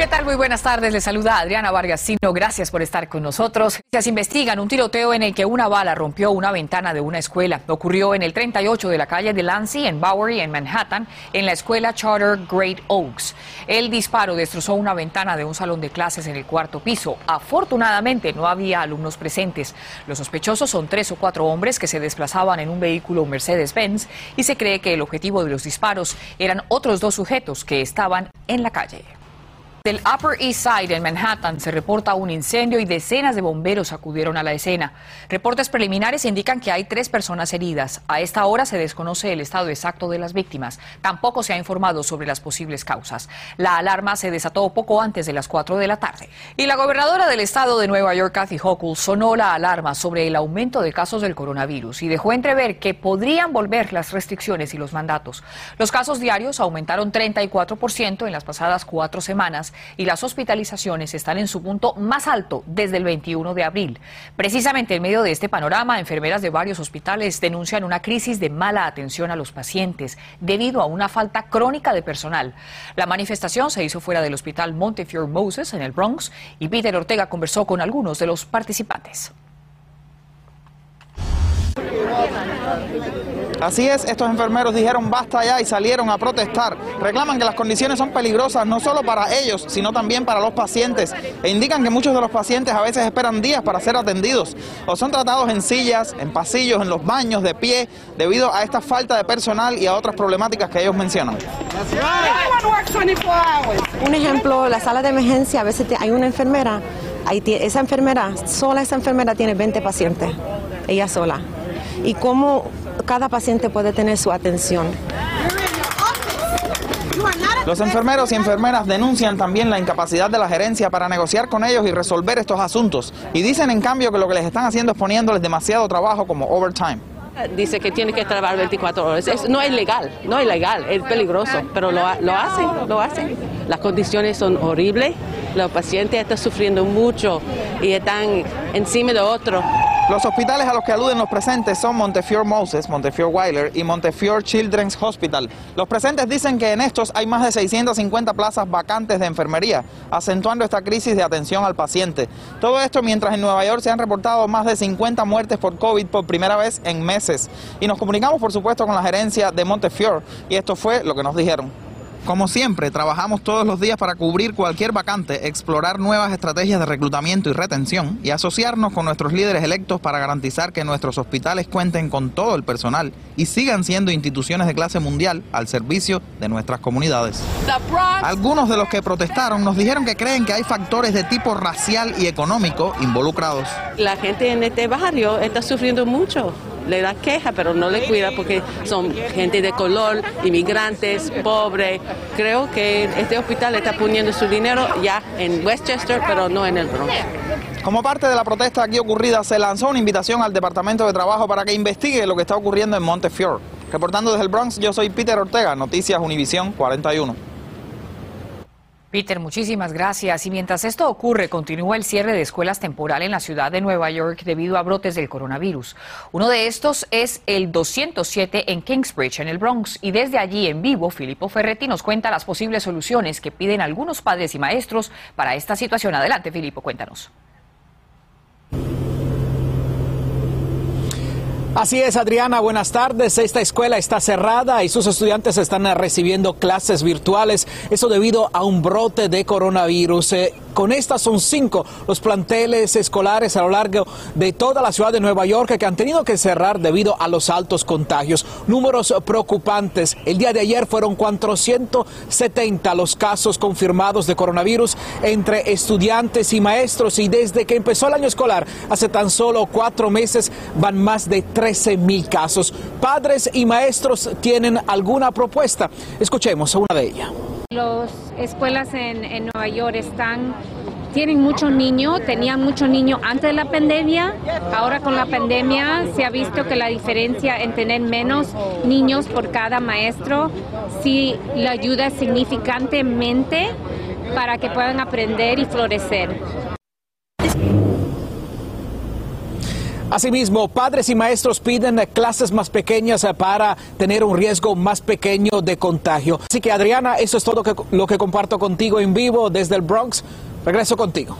¿Qué tal? Muy buenas tardes. Les saluda Adriana Vargasino. Gracias por estar con nosotros. Se investigan un tiroteo en el que una bala rompió una ventana de una escuela. Ocurrió en el 38 de la calle de Lancey, en Bowery, en Manhattan, en la escuela Charter Great Oaks. El disparo destrozó una ventana de un salón de clases en el cuarto piso. Afortunadamente, no había alumnos presentes. Los sospechosos son tres o cuatro hombres que se desplazaban en un vehículo Mercedes-Benz y se cree que el objetivo de los disparos eran otros dos sujetos que estaban en la calle. Del Upper East Side en Manhattan se reporta un incendio y decenas de bomberos acudieron a la escena. Reportes preliminares indican que hay tres personas heridas. A esta hora se desconoce el estado exacto de las víctimas. Tampoco se ha informado sobre las posibles causas. La alarma se desató poco antes de las 4 de la tarde. Y la gobernadora del estado de Nueva York, Kathy Hochul, sonó la alarma sobre el aumento de casos del coronavirus y dejó entrever que podrían volver las restricciones y los mandatos. Los casos diarios aumentaron 34% en las pasadas cuatro semanas y las hospitalizaciones están en su punto más alto desde el 21 de abril. Precisamente en medio de este panorama, enfermeras de varios hospitales denuncian una crisis de mala atención a los pacientes debido a una falta crónica de personal. La manifestación se hizo fuera del hospital Montefiore Moses en el Bronx y Peter Ortega conversó con algunos de los participantes. Así es, estos enfermeros dijeron basta ya y salieron a protestar. Reclaman que las condiciones son peligrosas no solo para ellos, sino también para los pacientes. E indican que muchos de los pacientes a veces esperan días para ser atendidos o son tratados en sillas, en pasillos, en los baños, de pie, debido a esta falta de personal y a otras problemáticas que ellos mencionan. Un ejemplo, la sala de emergencia, a veces hay una enfermera, esa enfermera, sola esa enfermera tiene 20 pacientes, ella sola. Y cómo cada paciente puede tener su atención. Los enfermeros y enfermeras denuncian también la incapacidad de la gerencia para negociar con ellos y resolver estos asuntos. Y dicen en cambio que lo que les están haciendo es poniéndoles demasiado trabajo como overtime. Dice que tiene que trabajar 24 horas. no es legal, no es legal, es peligroso, pero lo, lo hacen, lo hacen. Las condiciones son horribles, los pacientes están sufriendo mucho y están encima de otros. Los hospitales a los que aluden los presentes son Montefiore Moses, Montefiore Weiler y Montefiore Children's Hospital. Los presentes dicen que en estos hay más de 650 plazas vacantes de enfermería, acentuando esta crisis de atención al paciente. Todo esto mientras en Nueva York se han reportado más de 50 muertes por COVID por primera vez en meses. Y nos comunicamos, por supuesto, con la gerencia de Montefiore y esto fue lo que nos dijeron. Como siempre, trabajamos todos los días para cubrir cualquier vacante, explorar nuevas estrategias de reclutamiento y retención y asociarnos con nuestros líderes electos para garantizar que nuestros hospitales cuenten con todo el personal y sigan siendo instituciones de clase mundial al servicio de nuestras comunidades. Algunos de los que protestaron nos dijeron que creen que hay factores de tipo racial y económico involucrados. La gente en este barrio está sufriendo mucho le da queja, pero no le cuida porque son gente de color, inmigrantes, pobres. Creo que este hospital está poniendo su dinero ya en Westchester, pero no en el Bronx. Como parte de la protesta aquí ocurrida, se lanzó una invitación al Departamento de Trabajo para que investigue lo que está ocurriendo en Montefiore. Reportando desde el Bronx, yo soy Peter Ortega, Noticias Univisión 41. Peter, muchísimas gracias. Y mientras esto ocurre, continúa el cierre de escuelas temporal en la ciudad de Nueva York debido a brotes del coronavirus. Uno de estos es el 207 en Kingsbridge, en el Bronx. Y desde allí en vivo, Filippo Ferretti nos cuenta las posibles soluciones que piden algunos padres y maestros para esta situación. Adelante, Filippo, cuéntanos. Así es, Adriana, buenas tardes. Esta escuela está cerrada y sus estudiantes están recibiendo clases virtuales, eso debido a un brote de coronavirus. Con estas son cinco los planteles escolares a lo largo de toda la ciudad de Nueva York que han tenido que cerrar debido a los altos contagios. Números preocupantes. El día de ayer fueron 470 los casos confirmados de coronavirus entre estudiantes y maestros y desde que empezó el año escolar, hace tan solo cuatro meses, van más de 13 mil casos. Padres y maestros tienen alguna propuesta. Escuchemos a una de ellas. Las escuelas en, Nueva York están tienen muchos niños, tenían muchos niños antes de la pandemia, ahora con la pandemia se ha visto que la diferencia en tener menos niños por cada maestro sí le ayuda significantemente para que puedan aprender y florecer. Asimismo, padres y maestros piden clases más pequeñas para tener un riesgo más pequeño de contagio. Así que Adriana, eso es todo lo que comparto contigo en vivo desde el Bronx. Regreso contigo.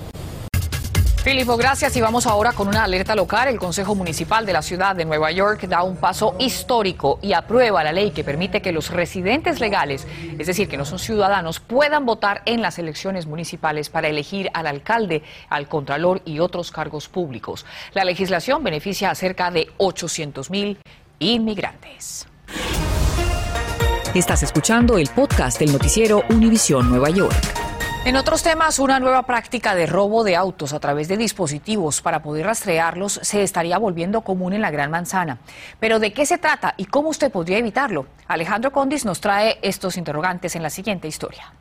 Filipo, gracias y vamos ahora con una alerta local. El Consejo Municipal de la Ciudad de Nueva York da un paso histórico y aprueba la ley que permite que los residentes legales, es decir, que no son ciudadanos, puedan votar en las elecciones municipales para elegir al alcalde, al contralor y otros cargos públicos. La legislación beneficia a cerca de 800 mil inmigrantes. Estás escuchando el podcast del noticiero Univisión Nueva York. En otros temas, una nueva práctica de robo de autos a través de dispositivos para poder rastrearlos se estaría volviendo común en la Gran Manzana. Pero ¿de qué se trata y cómo usted podría evitarlo? Alejandro Condis nos trae estos interrogantes en la siguiente historia.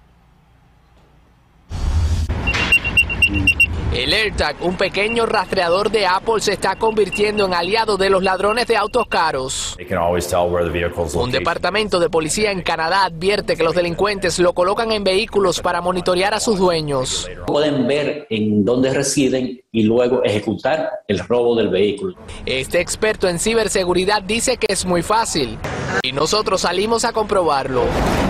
El AirTag, un pequeño rastreador de Apple, se está convirtiendo en aliado de los ladrones de autos caros. Un departamento de policía en Canadá advierte que los delincuentes lo colocan en vehículos para monitorear a sus dueños. Pueden ver en dónde residen y luego ejecutar el robo del vehículo. Este experto en ciberseguridad dice que es muy fácil y nosotros salimos a comprobarlo.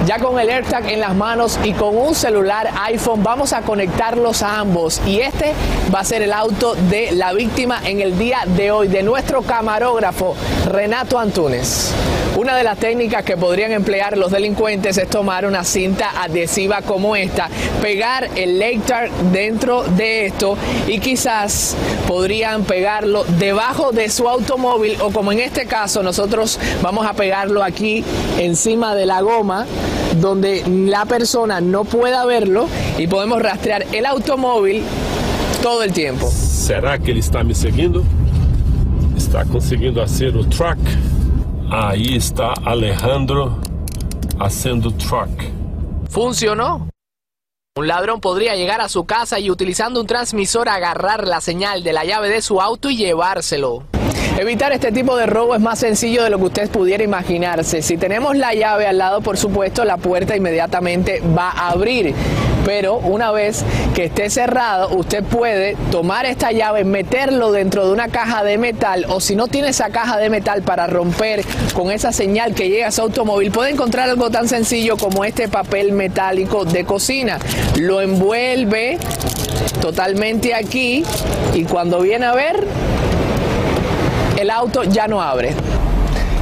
Ya con el AirTag en las manos y con un celular iPhone vamos a conectarlos a ambos y este va a ser el auto de la víctima en el día de hoy de nuestro camarógrafo Renato Antunes. Una de las técnicas que podrían emplear los delincuentes es tomar una cinta adhesiva como esta, pegar el AirTag dentro de esto y quizás podrían pegarlo debajo de su automóvil o como en este caso nosotros vamos a pegarlo aquí encima de la goma donde la persona no pueda verlo y podemos rastrear el automóvil todo el tiempo. ¿Será que él está me siguiendo? Está consiguiendo hacer el track. Ahí está Alejandro haciendo track. ¿Funcionó? Un ladrón podría llegar a su casa y utilizando un transmisor agarrar la señal de la llave de su auto y llevárselo. Evitar este tipo de robo es más sencillo de lo que usted pudiera imaginarse. Si tenemos la llave al lado, por supuesto, la puerta inmediatamente va a abrir. Pero una vez que esté cerrado, usted puede tomar esta llave, meterlo dentro de una caja de metal o si no tiene esa caja de metal para romper con esa señal que llega a su automóvil, puede encontrar algo tan sencillo como este papel metálico de cocina. Lo envuelve totalmente aquí y cuando viene a ver, el auto ya no abre.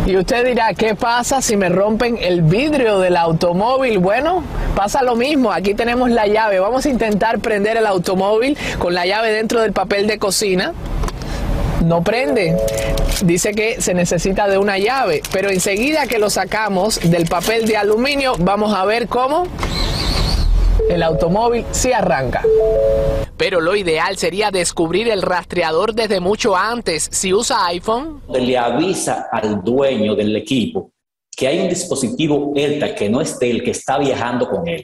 Y usted dirá, ¿qué pasa si me rompen el vidrio del automóvil? Bueno, pasa lo mismo. Aquí tenemos la llave. Vamos a intentar prender el automóvil con la llave dentro del papel de cocina. No prende. Dice que se necesita de una llave. Pero enseguida que lo sacamos del papel de aluminio, vamos a ver cómo el automóvil sí arranca. Pero lo ideal sería descubrir el rastreador desde mucho antes. Si usa iPhone, le avisa al dueño del equipo que hay un dispositivo ELTA que no es el que está viajando con él.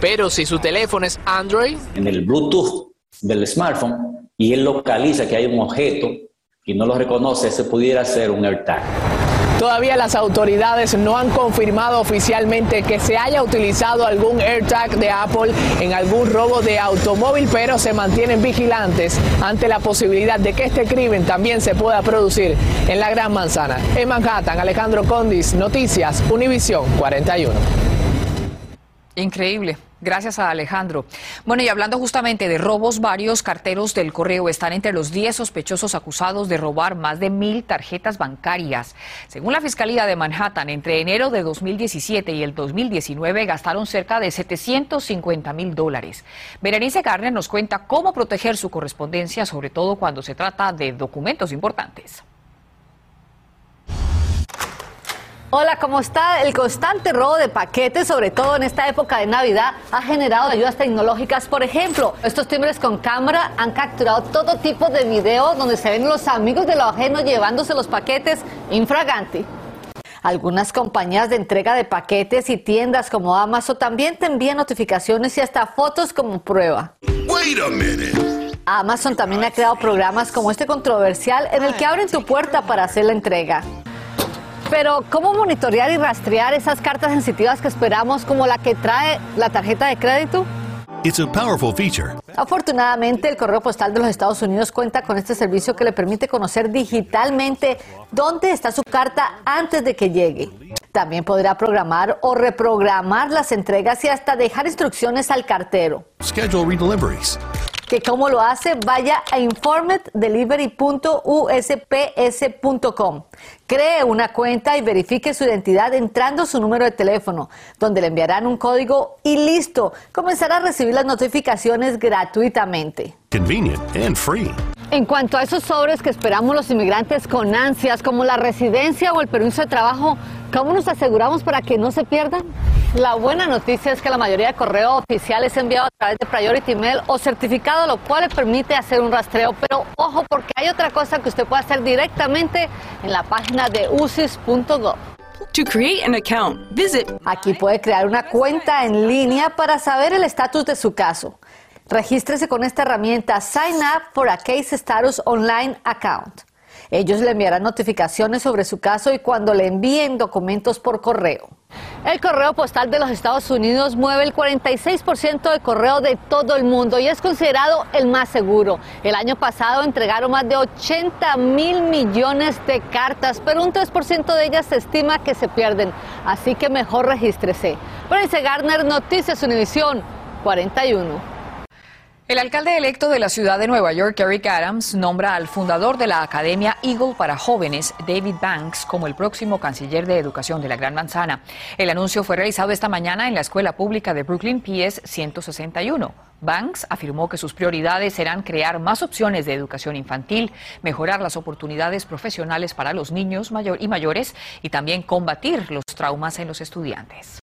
Pero si su teléfono es Android, en el Bluetooth del smartphone y él localiza que hay un objeto y no lo reconoce, se pudiera ser un AirTag. Todavía las autoridades no han confirmado oficialmente que se haya utilizado algún AirTag de Apple en algún robo de automóvil, pero se mantienen vigilantes ante la posibilidad de que este crimen también se pueda producir en la Gran Manzana. En Manhattan, Alejandro Condis, Noticias, Univisión 41. Increíble. Gracias a Alejandro. Bueno, y hablando justamente de robos, varios carteros del correo están entre los 10 sospechosos acusados de robar más de mil tarjetas bancarias. Según la Fiscalía de Manhattan, entre enero de 2017 y el 2019 gastaron cerca de 750 mil dólares. Berenice Garner nos cuenta cómo proteger su correspondencia, sobre todo cuando se trata de documentos importantes. Hola, ¿cómo está? El constante robo de paquetes, sobre todo en esta época de Navidad, ha generado ayudas tecnológicas. Por ejemplo, estos timbres con cámara han capturado todo tipo de videos donde se ven los amigos de lo ajeno llevándose los paquetes infraganti. Algunas compañías de entrega de paquetes y tiendas como Amazon también te envían notificaciones y hasta fotos como prueba. Amazon también ha creado programas como este controversial en el que abren tu puerta para hacer la entrega. Pero, ¿cómo monitorear y rastrear esas cartas sensitivas que esperamos, como la que trae la tarjeta de crédito? It's a powerful feature. Afortunadamente, el correo postal de los Estados Unidos cuenta con este servicio que le permite conocer digitalmente dónde está su carta antes de que llegue. También podrá programar o reprogramar las entregas y hasta dejar instrucciones al cartero. Schedule redeliveries. ¿Que cómo lo hace? Vaya a informeddelivery.usps.com. Cree una cuenta y verifique su identidad entrando su número de teléfono, donde le enviarán un código y listo. Comenzará a recibir las notificaciones gratuitamente. Convenient and free. En cuanto a esos sobres que esperamos los inmigrantes con ansias, como la residencia o el permiso de trabajo, ¿cómo nos aseguramos para que no se pierdan? La buena noticia es que la mayoría de correo oficial es enviado a través de Priority Mail o certificado, lo cual le permite hacer un rastreo. Pero ojo, porque hay otra cosa que usted puede hacer directamente en la página de usis.gov. To create an account, visit. Aquí puede crear una cuenta en línea para saber el estatus de su caso. Regístrese con esta herramienta Sign Up for a Case Status Online Account. Ellos le enviarán notificaciones sobre su caso y cuando le envíen documentos por correo. El correo postal de los Estados Unidos mueve el 46% de correo de todo el mundo y es considerado el más seguro. El año pasado entregaron más de 80 mil millones de cartas, pero un 3% de ellas se estima que se pierden. Así que mejor regístrese. Prince Garner, Noticias Univisión 41. El alcalde electo de la ciudad de Nueva York, Eric Adams, nombra al fundador de la Academia Eagle para Jóvenes, David Banks, como el próximo canciller de educación de la Gran Manzana. El anuncio fue realizado esta mañana en la escuela pública de Brooklyn PS 161. Banks afirmó que sus prioridades serán crear más opciones de educación infantil, mejorar las oportunidades profesionales para los niños y mayores y también combatir los traumas en los estudiantes.